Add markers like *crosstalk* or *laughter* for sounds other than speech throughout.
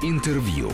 Интервью.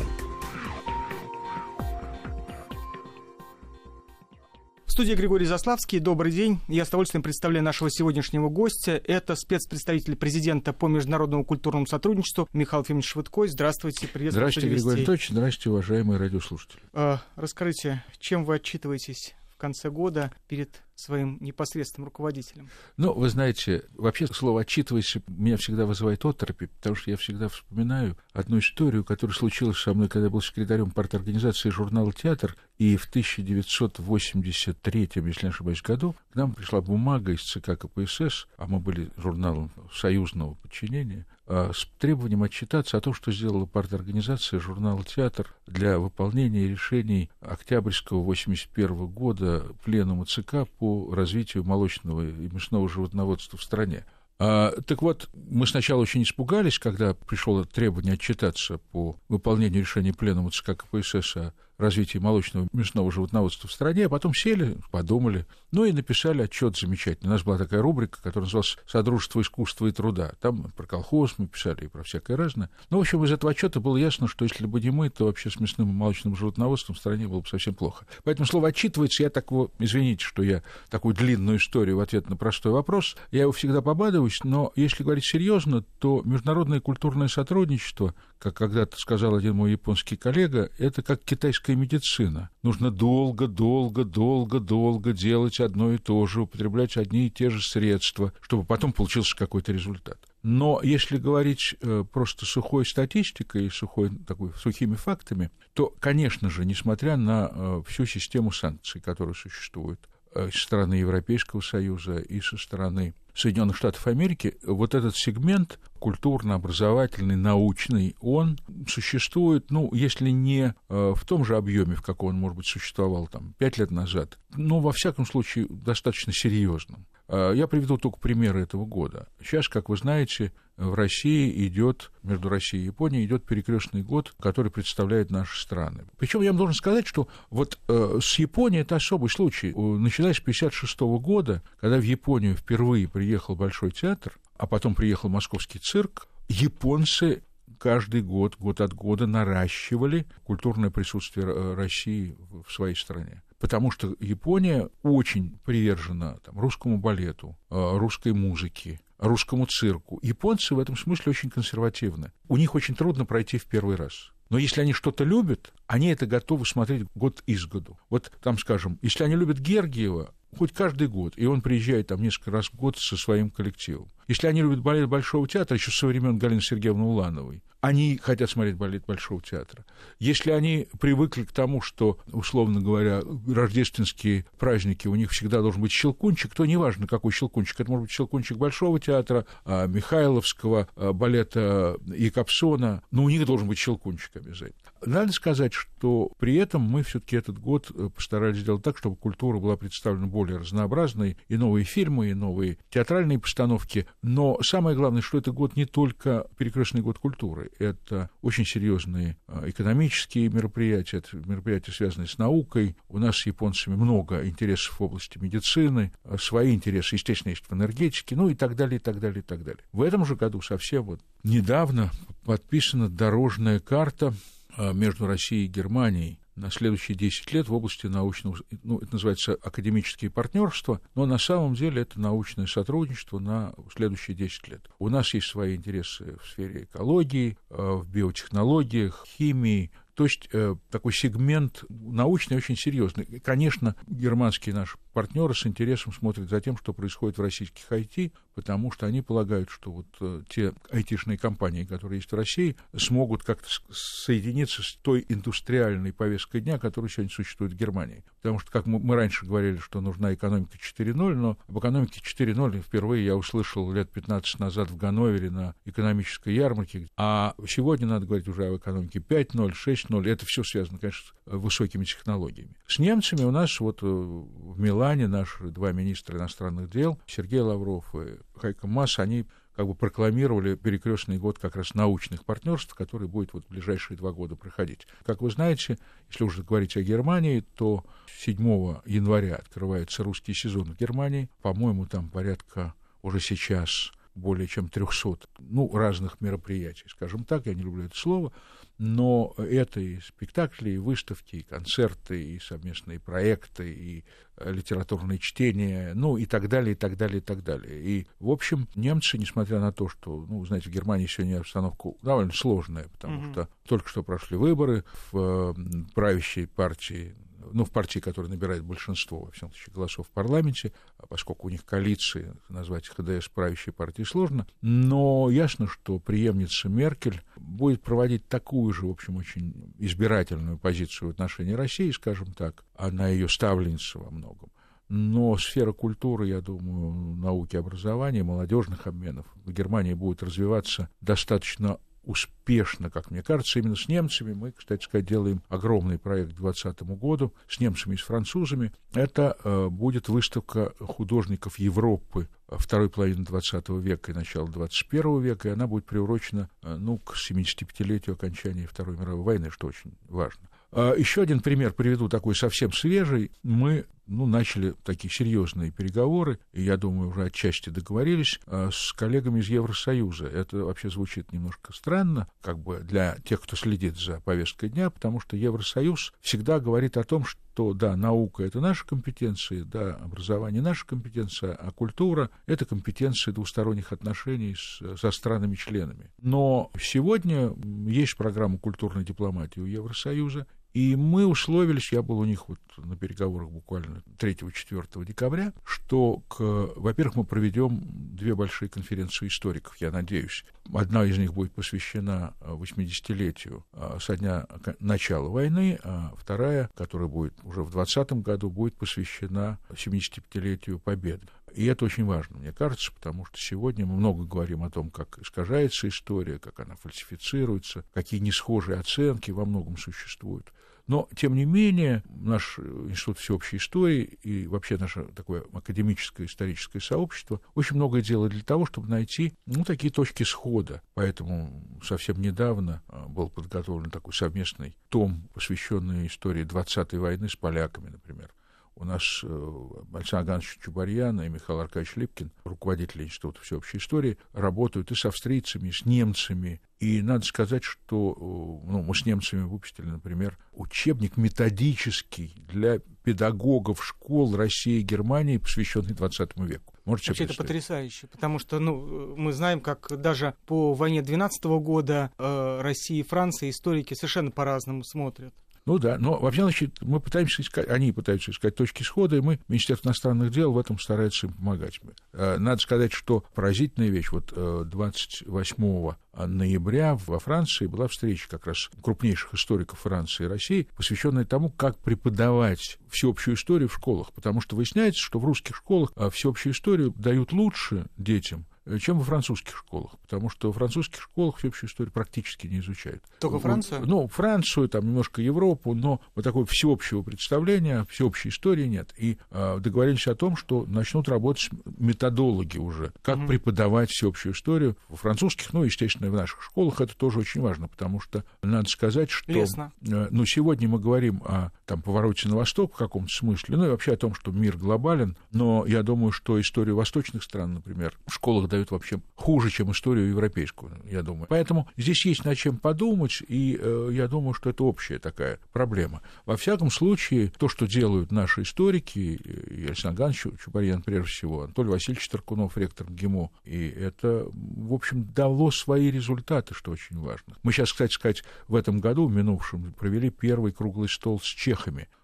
В студии Григорий Заславский. Добрый день. Я с удовольствием представляю нашего сегодняшнего гостя. Это спецпредставитель президента по международному культурному сотрудничеству Михаил Ефимович Швыдкой. Здравствуйте. Приветствую. Здравствуйте, Григорий Анатольевич. Здравствуйте, уважаемые радиослушатели. А, расскажите, чем вы отчитываетесь конце года перед своим непосредственным руководителем? Ну, вы знаете, вообще слово «отчитывайся» меня всегда вызывает оторопи, потому что я всегда вспоминаю одну историю, которая случилась со мной, когда я был секретарем парторганизации журнала «Театр», и в 1983, если не ошибаюсь, году к нам пришла бумага из ЦК КПСС, а мы были журналом союзного подчинения, с требованием отчитаться о том, что сделала парторганизация журнала «Театр» для выполнения решений Октябрьского 81 года Пленума ЦК по развитию молочного и мясного животноводства в стране. А, так вот, мы сначала очень испугались, когда пришло требование отчитаться по выполнению решения Пленума ЦК КПСС о развитии молочного мясного животноводства в стране, а потом сели, подумали, ну и написали отчет замечательный. У нас была такая рубрика, которая называлась «Содружество искусства и труда». Там про колхоз мы писали и про всякое разное. Ну, в общем, из этого отчета было ясно, что если бы не мы, то вообще с мясным и молочным животноводством в стране было бы совсем плохо. Поэтому слово «отчитывается» я такого, извините, что я такую длинную историю в ответ на простой вопрос, я его всегда побадываюсь, но если говорить серьезно, то международное культурное сотрудничество, как когда-то сказал один мой японский коллега, это как китайская медицина. Нужно долго, долго, долго, долго делать одно и то же, употреблять одни и те же средства, чтобы потом получился какой-то результат. Но если говорить э, просто сухой статистикой, сухой, такой, сухими фактами, то, конечно же, несмотря на э, всю систему санкций, которая существует, со стороны Европейского Союза и со стороны Соединенных Штатов Америки, вот этот сегмент культурно-образовательный, научный, он существует, ну, если не э, в том же объеме, в каком он, может быть, существовал там пять лет назад, но, во всяком случае, достаточно серьезным. Э, я приведу только примеры этого года. Сейчас, как вы знаете, в России идет, между Россией и Японией идет перекрестный год, который представляет наши страны. Причем я вам должен сказать, что вот э, с Японией это особый случай. Начиная с 1956 года, когда в Японию впервые приехал Большой театр, а потом приехал московский цирк, японцы каждый год, год от года наращивали культурное присутствие э, России в своей стране. Потому что Япония очень привержена там, русскому балету, э, русской музыке, русскому цирку. Японцы в этом смысле очень консервативны. У них очень трудно пройти в первый раз. Но если они что-то любят, они это готовы смотреть год из году. Вот там, скажем, если они любят Гергиева, хоть каждый год, и он приезжает там несколько раз в год со своим коллективом. Если они любят балет Большого театра, еще со времен Галины Сергеевны Улановой, они хотят смотреть балет Большого театра. Если они привыкли к тому, что, условно говоря, рождественские праздники, у них всегда должен быть щелкунчик, то неважно, какой щелкунчик. Это может быть щелкунчик Большого театра, а, Михайловского, а, балета Якобсона, но у них должен быть щелкунчик обязательно. Надо сказать, что при этом мы все таки этот год э, постарались сделать так, чтобы культура была представлена более разнообразной, и новые фильмы, и новые театральные постановки, но самое главное, что это год не только перекрестный год культуры, это очень серьезные а, экономические мероприятия, это мероприятия, связанные с наукой. У нас с японцами много интересов в области медицины, а, свои интересы, естественно, есть в энергетике, ну и так далее, и так далее, и так далее. В этом же году совсем вот недавно подписана дорожная карта а, между Россией и Германией на следующие 10 лет в области научного, ну, это называется академические партнерства, но на самом деле это научное сотрудничество на следующие 10 лет. У нас есть свои интересы в сфере экологии, э, в биотехнологиях, химии, то есть э, такой сегмент научный очень серьезный. Конечно, германские наши партнеры с интересом смотрят за тем, что происходит в российских IT, потому что они полагают, что вот э, те айтишные компании, которые есть в России, смогут как-то соединиться с той индустриальной повесткой дня, которая сегодня существует в Германии. Потому что, как мы, раньше говорили, что нужна экономика 4.0, но об экономике 4.0 впервые я услышал лет 15 назад в Ганновере на экономической ярмарке, а сегодня надо говорить уже об экономике 5.0, 6.0, это все связано, конечно, с высокими технологиями. С немцами у нас вот э, в Милане наши два министра иностранных дел, Сергей Лавров и Хайка Масс, они как бы прокламировали перекрестный год как раз научных партнерств, который будет вот в ближайшие два года проходить. Как вы знаете, если уже говорить о Германии, то 7 января открывается русский сезон в Германии. По-моему, там порядка уже сейчас более чем 300 ну, разных мероприятий, скажем так, я не люблю это слово, но это и спектакли, и выставки, и концерты, и совместные проекты, и э, литературные чтения, ну и так далее, и так далее, и так далее. И, в общем, немцы, несмотря на то, что, ну, знаете, в Германии сегодня обстановка довольно сложная, потому mm-hmm. что только что прошли выборы в правящей партии ну, в партии, которая набирает большинство, во всяком случае, голосов в парламенте, а поскольку у них коалиции, назвать ХДС правящей партией сложно, но ясно, что преемница Меркель будет проводить такую же, в общем, очень избирательную позицию в отношении России, скажем так, она ее ставленница во многом. Но сфера культуры, я думаю, науки, образования, молодежных обменов в Германии будет развиваться достаточно успешно, как мне кажется, именно с немцами. Мы, кстати сказать, делаем огромный проект к 2020 году с немцами и с французами. Это э, будет выставка художников Европы второй половины 20 века и начала 21 века, и она будет приурочена э, ну, к 75-летию окончания Второй мировой войны, что очень важно. А, Еще один пример приведу, такой совсем свежий. Мы ну, начали такие серьезные переговоры, и я думаю, уже отчасти договорились а, с коллегами из Евросоюза. Это вообще звучит немножко странно, как бы для тех, кто следит за повесткой дня, потому что Евросоюз всегда говорит о том, что да, наука это наша компетенция, да, образование наша компетенция, а культура это компетенция двусторонних отношений с, со странами-членами. Но сегодня есть программа культурной дипломатии у Евросоюза, и мы условились, я был у них вот на переговорах буквально 3-4 декабря, что, к, во-первых, мы проведем две большие конференции историков, я надеюсь. Одна из них будет посвящена 80-летию а, со дня начала войны, а вторая, которая будет уже в 2020 году, будет посвящена 75-летию Победы. И это очень важно, мне кажется, потому что сегодня мы много говорим о том, как искажается история, как она фальсифицируется, какие несхожие оценки во многом существуют. Но, тем не менее, наш Институт всеобщей истории и вообще наше такое академическое историческое сообщество очень многое делает для того, чтобы найти ну, такие точки схода. Поэтому совсем недавно а, был подготовлен такой совместный том, посвященный истории 20-й войны с поляками, например у нас э, Александр Иванович Чубарьян и Михаил Аркадьевич Липкин, руководители Института всеобщей истории, работают и с австрийцами, и с немцами. И надо сказать, что э, ну, мы с немцами выпустили, например, учебник методический для педагогов школ России и Германии, посвященный 20 веку. Можете Вообще это потрясающе, потому что ну, мы знаем, как даже по войне 12 года э, Россия и Франция историки совершенно по-разному смотрят. Ну да, но вообще, значит, мы пытаемся искать, они пытаются искать точки схода, и мы, Министерство иностранных дел, в этом старается им помогать. Э, надо сказать, что поразительная вещь, вот 28 э, ноября во Франции была встреча как раз крупнейших историков Франции и России, посвященная тому, как преподавать всеобщую историю в школах, потому что выясняется, что в русских школах э, всеобщую историю дают лучше детям, чем во французских школах, потому что в французских школах всеобщую историю практически не изучают. Только Францию? Ну, Францию, там немножко Европу, но вот такого всеобщего представления, всеобщей истории нет. И э, договорились о том, что начнут работать методологи уже, как mm-hmm. преподавать всеобщую историю в французских, ну, естественно, в наших школах это тоже очень важно, потому что надо сказать, что... Лестно. Э, ну, сегодня мы говорим о там, повороте на восток в каком-то смысле, ну, и вообще о том, что мир глобален, но я думаю, что историю восточных стран, например, в школах дают вообще хуже, чем историю европейскую, я думаю. Поэтому здесь есть над чем подумать, и э, я думаю, что это общая такая проблема. Во всяком случае, то, что делают наши историки, и Александр Иванович Чубарьян, прежде всего, Анатолий Васильевич Таркунов, ректор ГИМО, и это, в общем, дало свои результаты, что очень важно. Мы сейчас, кстати сказать, в этом году, в минувшем, провели первый круглый стол с чехами – Э,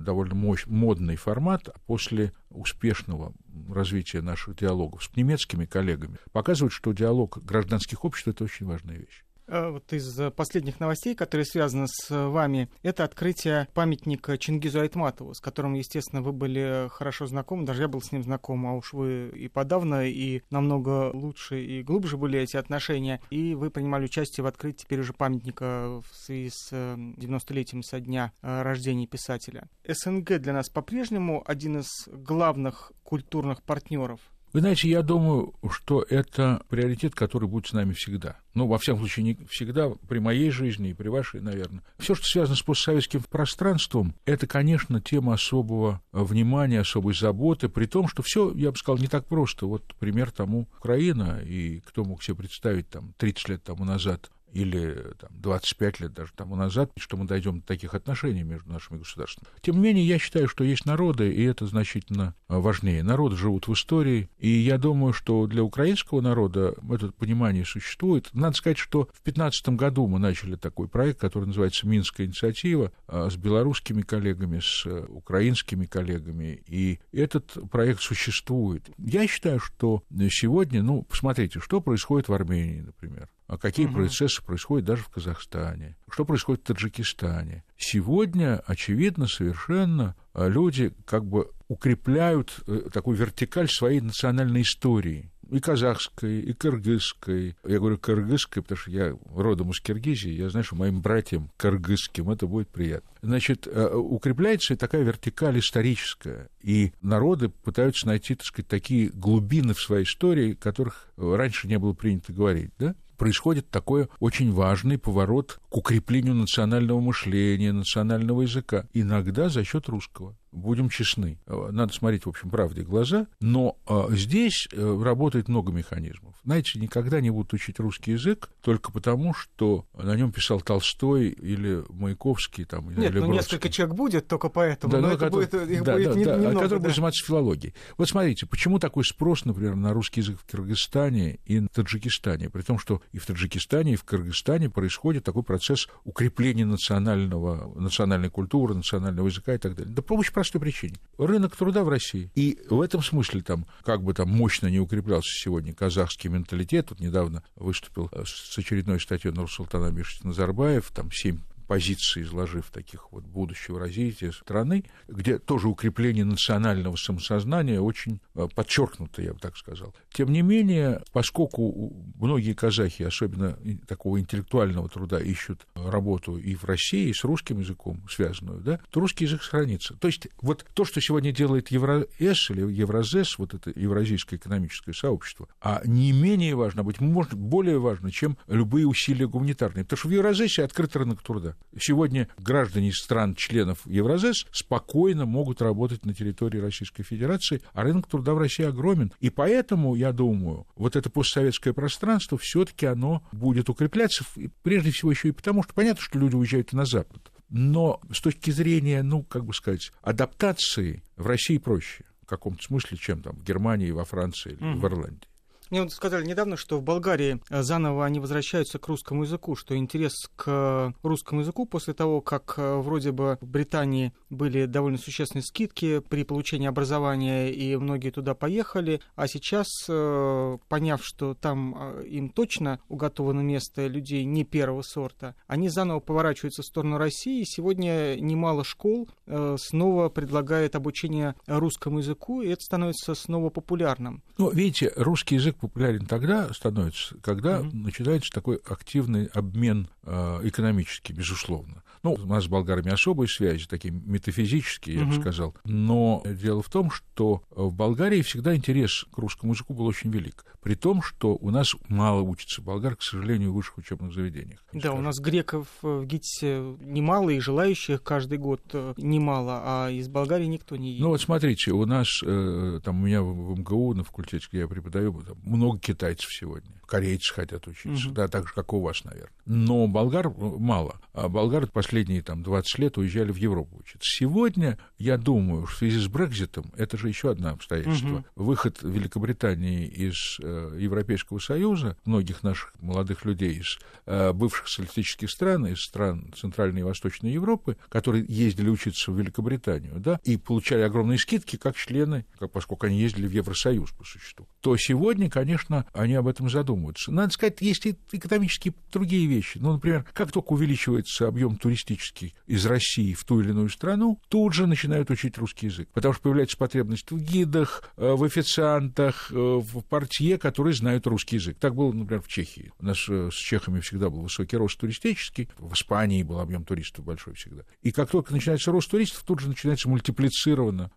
довольно мощь, модный формат после успешного развития наших диалогов с немецкими коллегами показывает, что диалог гражданских обществ – это очень важная вещь. Э, вот из последних новостей, которые связаны с вами, это открытие памятника Чингизу Айтматову, с которым, естественно, вы были хорошо знакомы, даже я был с ним знаком, а уж вы и подавно, и намного лучше и глубже были эти отношения, и вы принимали участие в открытии теперь уже памятника в связи с 90-летием со дня э, рождения писателя. СНГ для нас по-прежнему один из главных культурных партнеров Вы знаете, я думаю, что это приоритет, который будет с нами всегда. Ну, во всяком случае, не всегда при моей жизни и при вашей, наверное. Все, что связано с постсоветским пространством, это, конечно, тема особого внимания, особой заботы, при том, что все, я бы сказал, не так просто. Вот пример тому Украина, и кто мог себе представить там 30 лет тому назад или там, 25 лет даже тому назад, что мы дойдем до таких отношений между нашими государствами. Тем не менее, я считаю, что есть народы, и это значительно важнее. Народы живут в истории, и я думаю, что для украинского народа это понимание существует. Надо сказать, что в 2015 году мы начали такой проект, который называется «Минская инициатива», а, с белорусскими коллегами, с украинскими коллегами, и этот проект существует. Я считаю, что сегодня, ну, посмотрите, что происходит в Армении, например а какие угу. процессы происходят даже в Казахстане, что происходит в Таджикистане. Сегодня, очевидно, совершенно а, люди как бы укрепляют э, такую вертикаль своей национальной истории и казахской, и кыргызской. Я говорю кыргызской, потому что я родом из Киргизии, я знаю, что моим братьям кыргызским это будет приятно. Значит, э, укрепляется такая вертикаль историческая, и народы пытаются найти, так сказать, такие глубины в своей истории, которых раньше не было принято говорить, да? Происходит такой очень важный поворот к укреплению национального мышления, национального языка, иногда за счет русского будем честны. Надо смотреть, в общем, правде в глаза. Но а, здесь э, работает много механизмов. Знаете, никогда не будут учить русский язык только потому, что на нем писал Толстой или Маяковский. Там, Нет, или ну несколько человек будет только поэтому. Да, но но это который, будет, их да, будет да, не, да, немного. Который да. будет заниматься филологией. Вот смотрите, почему такой спрос, например, на русский язык в Кыргызстане и в Таджикистане? При том, что и в Таджикистане, и в Кыргызстане происходит такой процесс укрепления национального, национальной культуры, национального языка и так далее. Да по очень простой причине. Рынок труда в России. И в этом смысле там, как бы там мощно не укреплялся сегодня казахский менталитет, вот недавно выступил с очередной статьей Нурсултан Абишевич Назарбаев, там семь позиции, изложив таких вот будущего развития страны, где тоже укрепление национального самосознания очень э, подчеркнуто, я бы так сказал. Тем не менее, поскольку многие казахи, особенно такого интеллектуального труда, ищут работу и в России, и с русским языком связанную, да, то русский язык сохранится. То есть вот то, что сегодня делает Евроэс или Евразес, вот это Евразийское экономическое сообщество, а не менее важно, а быть может, более важно, чем любые усилия гуманитарные. Потому что в Евразесе открыт рынок труда. Сегодня граждане стран-членов Евразес спокойно могут работать на территории Российской Федерации, а рынок труда в России огромен. И поэтому, я думаю, вот это постсоветское пространство все-таки оно будет укрепляться, прежде всего еще и потому, что понятно, что люди уезжают на Запад. Но с точки зрения, ну, как бы сказать, адаптации в России проще в каком-то смысле, чем там в Германии, во Франции или mm-hmm. в Ирландии. Мне вот сказали недавно, что в Болгарии э, заново они возвращаются к русскому языку, что интерес к русскому языку после того, как э, вроде бы в Британии были довольно существенные скидки при получении образования, и многие туда поехали, а сейчас, э, поняв, что там им точно уготовано место людей не первого сорта, они заново поворачиваются в сторону России, и сегодня немало школ снова предлагает обучение русскому языку, и это становится снова популярным. Ну, видите, русский язык популярен тогда становится, когда mm-hmm. начинается такой активный обмен э, экономический, безусловно. Ну, у нас с болгарами особые связи, такие метафизические, я mm-hmm. бы сказал. Но дело в том, что в Болгарии всегда интерес к русскому языку был очень велик. При том, что у нас мало учится болгар, к сожалению, в высших учебных заведениях. Да, скажем. у нас греков в ГИТИСе немало, и желающих каждый год э, немало, а из Болгарии никто не едет. Ну вот смотрите, у нас, э, там у меня в МГУ на факультете, где я преподаю, много китайцев сегодня. Корейцы хотят учиться, угу. да, так же, как у вас, наверное. Но болгар мало. А болгары последние там 20 лет уезжали в Европу учиться. Сегодня, я думаю, в связи с Брекзитом, это же еще одно обстоятельство. Угу. Выход Великобритании из э, Европейского Союза, многих наших молодых людей из э, бывших социалистических стран, из стран Центральной и Восточной Европы, которые ездили учиться в Великобританию, да, и получали огромные скидки, как члены, как, поскольку они ездили в Евросоюз по существу, то сегодня, конечно, они об этом задумываются задумываться. Надо сказать, есть и экономические другие вещи. Ну, например, как только увеличивается объем туристический из России в ту или иную страну, тут же начинают учить русский язык. Потому что появляется потребность в гидах, э, в официантах, э, в портье, которые знают русский язык. Так было, например, в Чехии. У нас э, с чехами всегда был высокий рост туристический. В Испании был объем туристов большой всегда. И как только начинается рост туристов, тут же начинается мультиплицированно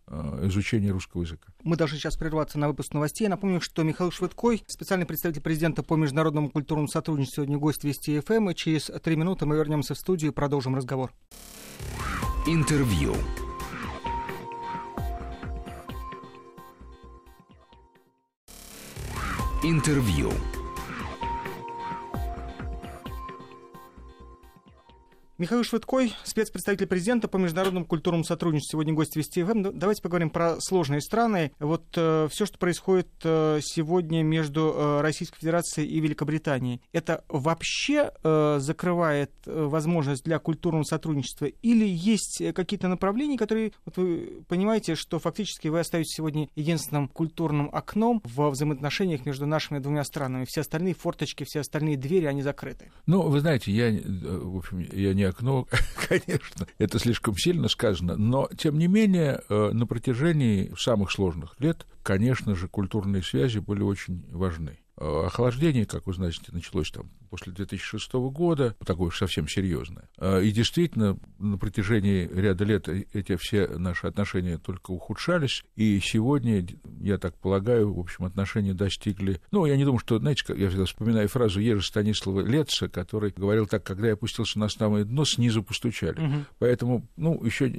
изучение русского языка. Мы должны сейчас прерваться на выпуск новостей. Я напомню, что Михаил Швыдкой, специальный представитель президента по международному культурному сотрудничеству, сегодня гость Вести ФМ. Эм. И через три минуты мы вернемся в студию и продолжим разговор. Интервью. Интервью. Михаил Швыдкой, спецпредставитель президента по международному культурному сотрудничеству, сегодня гость Вести ФМ. Эм. Давайте поговорим про сложные страны. Вот э, все, что происходит э, сегодня между э, Российской Федерацией и Великобританией, это вообще э, закрывает э, возможность для культурного сотрудничества? Или есть какие-то направления, которые, вот вы понимаете, что фактически вы остаетесь сегодня единственным культурным окном в взаимоотношениях между нашими двумя странами? Все остальные форточки, все остальные двери, они закрыты. Ну, вы знаете, я, э, в общем, я не окно, *laughs* конечно, это слишком сильно сказано, но, тем не менее, э, на протяжении самых сложных лет, конечно же, культурные связи были очень важны. Э, охлаждение, как вы знаете, началось там после 2006 года, такое совсем серьезное. Э, и действительно, на протяжении ряда лет эти все наши отношения только ухудшались, и сегодня, я так полагаю, в общем, отношения достигли... Ну, я не думаю, что, знаете, я всегда вспоминаю фразу Ежи Станислава Летца, который говорил так, когда я опустился на самое дно, снизу постучали. Угу. Поэтому, ну, еще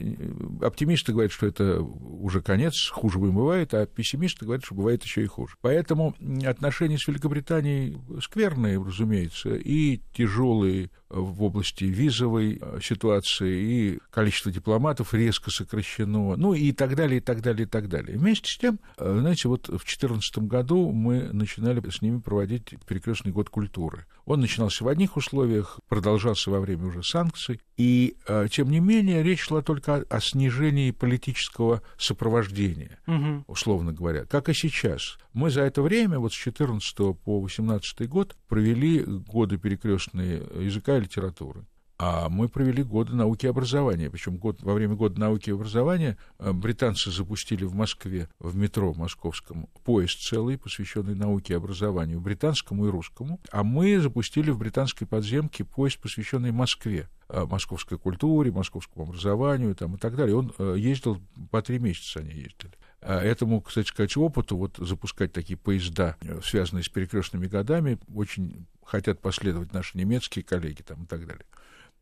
оптимисты говорят, что это уже конец, хуже бывает, а пессимисты говорят, что бывает еще и хуже. Поэтому отношения с Великобритании скверные, разумеется, и тяжелые в области визовой э, ситуации, и количество дипломатов резко сокращено, ну и так далее, и так далее, и так далее. Вместе с тем, э, знаете, вот в 2014 году мы начинали с ними проводить перекрестный год культуры. Он начинался в одних условиях, продолжался во время уже санкций, и, э, тем не менее, речь шла только о снижении политического сопровождения, угу. условно говоря, как и сейчас. Мы за это время, вот с 14 по 18 год, провели годы перекрестные языка и литературы. А мы провели годы науки и образования. Причем год, во время года науки и образования э, британцы запустили в Москве, в метро московском, поезд целый, посвященный науке и образованию, британскому и русскому. А мы запустили в британской подземке поезд, посвященный Москве э, московской культуре, московскому образованию там, и так далее. Он э, ездил, по три месяца они ездили. А этому, кстати сказать, опыту вот запускать такие поезда, связанные с перекрестными годами, очень хотят последовать наши немецкие коллеги там, и так далее.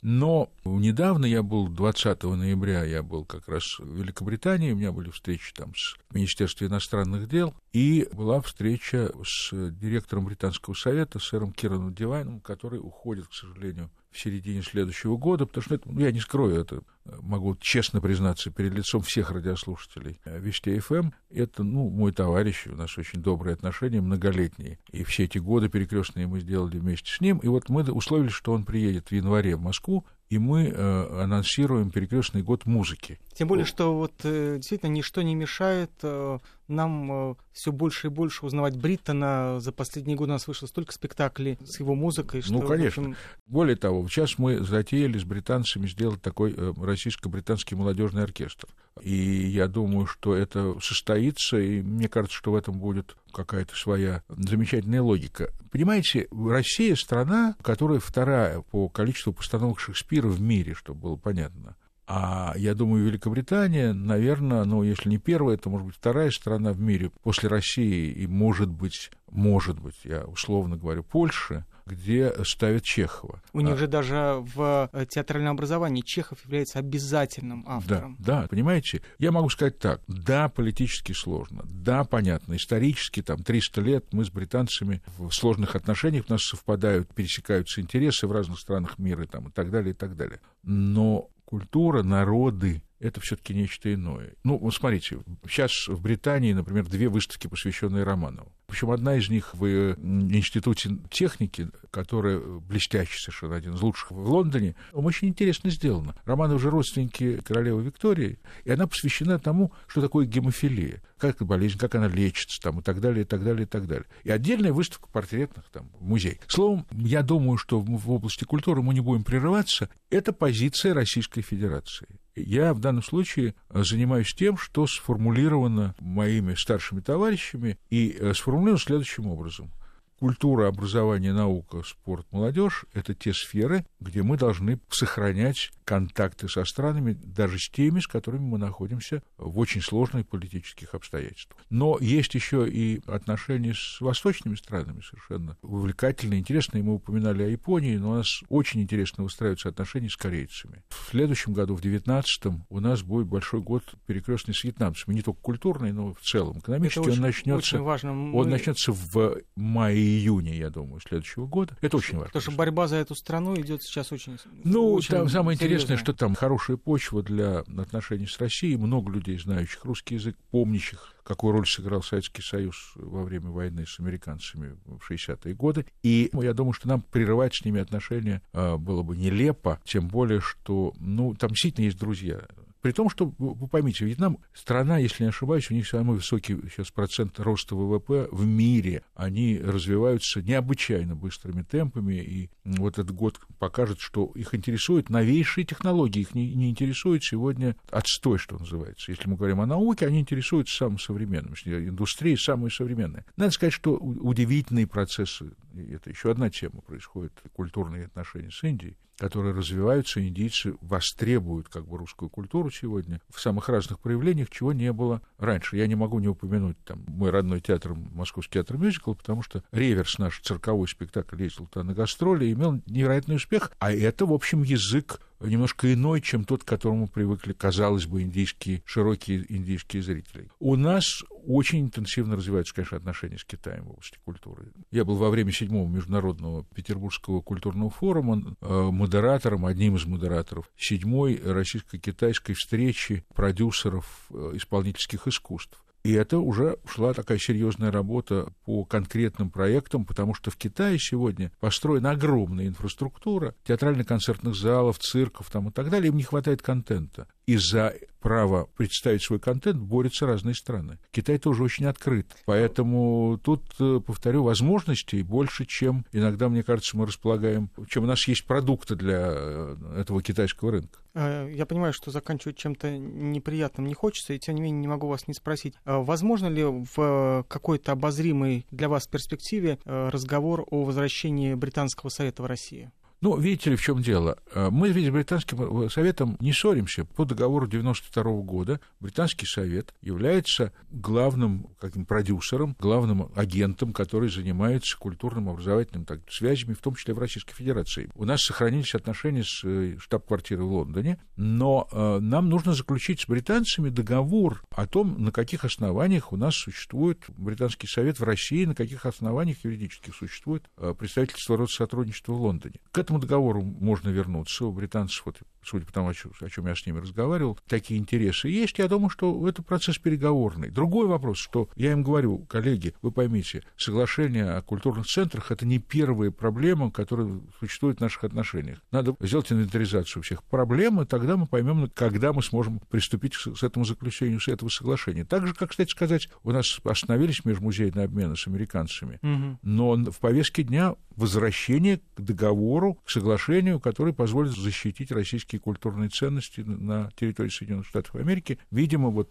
Но недавно я был, 20 ноября, я был как раз в Великобритании, у меня были встречи там с Министерством иностранных дел, и была встреча с директором Британского совета, сэром Кираном Дивайном, который уходит, к сожалению, в середине следующего года, потому что, это, ну, я не скрою это, могу честно признаться перед лицом всех радиослушателей Вести ФМ, это, ну, мой товарищ, у нас очень добрые отношения, многолетние, и все эти годы перекрестные мы сделали вместе с ним, и вот мы условились, что он приедет в январе в Москву, и мы э, анонсируем перекрестный год музыки. Тем более, что вот э, действительно ничто не мешает э, нам э, все больше и больше узнавать Бриттона. За последние годы у нас вышло столько спектаклей с его музыкой. Что, ну, конечно. Общем... Более того, сейчас мы затеяли с британцами сделать такой э, российско-британский молодежный оркестр. И я думаю, что это состоится, и мне кажется, что в этом будет какая-то своя замечательная логика. Понимаете, Россия страна, которая вторая по количеству постановок Шекспира в мире, чтобы было понятно. А я думаю, Великобритания, наверное, ну, если не первая, то, может быть, вторая страна в мире после России и, может быть, может быть, я условно говорю, Польши, где ставят Чехова. У них а... же даже в э, театральном образовании Чехов является обязательным автором. Да, да, понимаете, я могу сказать так, да, политически сложно, да, понятно, исторически, там, 300 лет мы с британцами в сложных отношениях, у нас совпадают, пересекаются интересы в разных странах мира, там, и так далее, и так далее. Но культура, народы — это все-таки нечто иное. Ну, вот смотрите, сейчас в Британии, например, две выставки, посвященные Романову. Причем одна из них в Институте техники, которая блестящий совершенно один из лучших в Лондоне, очень интересно сделана. Романов же родственники королевы Виктории, и она посвящена тому, что такое гемофилия. как болезнь, как она лечится, там, и так далее, и так далее, и так далее. И отдельная выставка портретных там, музей. Словом, я думаю, что в области культуры мы не будем прерываться. Это позиция Российской Федерации. Я в данном случае занимаюсь тем, что сформулировано моими старшими товарищами и э, сформулировано следующим образом. Культура, образование, наука, спорт, молодежь – это те сферы, где мы должны сохранять контакты со странами, даже с теми, с которыми мы находимся в очень сложных политических обстоятельствах. Но есть еще и отношения с восточными странами совершенно увлекательные, интересные. Мы упоминали о Японии, но у нас очень интересно выстраиваются отношения с корейцами. В следующем году, в 2019 у нас будет большой год перекрестный с вьетнамцами. Не только культурный, но в целом экономический. Это очень, он начнется, очень важно. Мы... он начнется в мае-июне, я думаю, следующего года. Это очень важно. Потому что борьба за эту страну идет сейчас очень. Ну, очень там самое серьезная. Интересное, что там хорошая почва для отношений с Россией, много людей, знающих русский язык, помнящих, какую роль сыграл Советский Союз во время войны с американцами в 60-е годы. И я думаю, что нам прерывать с ними отношения а, было бы нелепо, тем более, что, ну, там действительно есть друзья. При том, что, вы поймите, Вьетнам страна, если не ошибаюсь, у них самый высокий сейчас процент роста ВВП в мире. Они развиваются необычайно быстрыми темпами, и вот этот год покажет, что их интересуют новейшие технологии, их не, не интересует сегодня отстой, что называется. Если мы говорим о науке, они интересуются самым современным, индустрией самой современной. Надо сказать, что удивительные процессы, это еще одна тема происходит, культурные отношения с Индией, которые развиваются, индийцы востребуют как бы русскую культуру сегодня в самых разных проявлениях, чего не было раньше. Я не могу не упомянуть там мой родной театр, Московский театр мюзикл, потому что реверс наш цирковой спектакль ездил туда на гастроли имел невероятный успех, а это, в общем, язык немножко иной, чем тот, к которому привыкли, казалось бы, индийские, широкие индийские зрители. У нас очень интенсивно развиваются, конечно, отношения с Китаем в области культуры. Я был во время седьмого международного Петербургского культурного форума э, модератором, одним из модераторов седьмой российско-китайской встречи продюсеров э, исполнительских искусств. И это уже шла такая серьезная работа по конкретным проектам, потому что в Китае сегодня построена огромная инфраструктура театрально-концертных залов, цирков там, и так далее. Им не хватает контента. И за право представить свой контент борются разные страны. Китай тоже очень открыт. Поэтому тут, э, повторю, возможностей больше, чем иногда, мне кажется, мы располагаем, чем у нас есть продукты для э, этого китайского рынка. Э, я понимаю, что заканчивать чем-то неприятным не хочется, и тем не менее не могу вас не спросить. Возможно ли в какой-то обозримой для вас перспективе разговор о возвращении Британского совета в России? Ну, видите ли, в чем дело? Э, мы ведь с Британским э, Советом не ссоримся. По договору 92 года Британский Совет является главным каким, продюсером, главным агентом, который занимается культурным, образовательным так, связями, в том числе в Российской Федерации. У нас сохранились отношения с э, штаб-квартирой в Лондоне, но э, нам нужно заключить с британцами договор о том, на каких основаниях у нас существует Британский Совет в России, на каких основаниях юридических существует э, представительство сотрудничества в Лондоне. К этому договору можно вернуться. У британцев, вот, судя по тому, о чем я с ними разговаривал, такие интересы есть. Я думаю, что это процесс переговорный. Другой вопрос, что я им говорю, коллеги, вы поймите, соглашение о культурных центрах – это не первая проблема, которая существует в наших отношениях. Надо сделать инвентаризацию всех проблем, и тогда мы поймем, когда мы сможем приступить к этому заключению, с этого соглашения. Так же, как, кстати сказать, у нас остановились межмузейные обмены с американцами, угу. но в повестке дня возвращение к договору, к соглашению, который позволит защитить российские культурные ценности на территории Соединенных Штатов Америки. Видимо, вот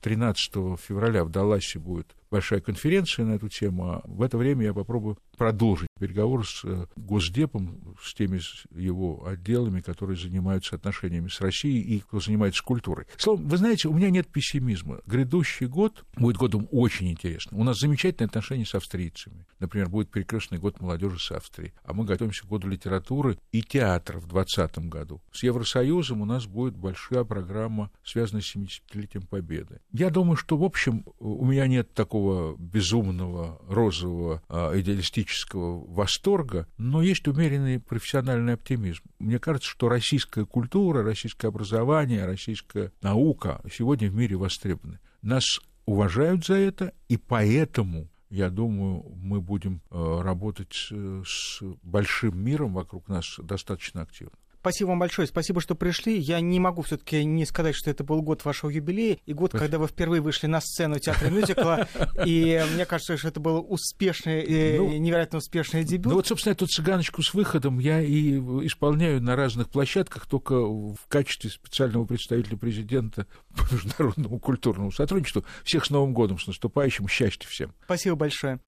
13 э, февраля в Далласе будет большая конференция на эту тему. А в это время я попробую продолжить переговоры с э, Госдепом, с теми его отделами, которые занимаются отношениями с Россией и кто занимается культурой. Словом, вы знаете, у меня нет пессимизма. Грядущий год будет годом очень интересным. У нас замечательные отношения с австрийцами. Например, будет перекрестный год молодежи с Австрией. А мы готовимся к году литературы и театра в 2020 году. С Евросоюзом у нас будет большая программа, связанная с 70-летием Победы. Я думаю, что, в общем, у меня нет такого безумного, розового, а, идеалистического восторга, но есть умеренный профессиональный оптимизм. Мне кажется, что российская культура, российское образование, российская наука сегодня в мире востребованы. Нас уважают за это, и поэтому я думаю, мы будем э, работать с большим миром вокруг нас достаточно активно. Спасибо вам большое, спасибо, что пришли. Я не могу все-таки не сказать, что это был год вашего юбилея и год, когда вы впервые вышли на сцену театра мюзикла. И мне кажется, что это был успешный, э, ну, невероятно успешный дебют. Ну вот, собственно, эту цыганочку с выходом я и исполняю на разных площадках, только в качестве специального представителя президента по международному культурному сотрудничеству. Всех с Новым годом, с наступающим, счастья всем. Спасибо большое.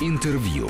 Интервью.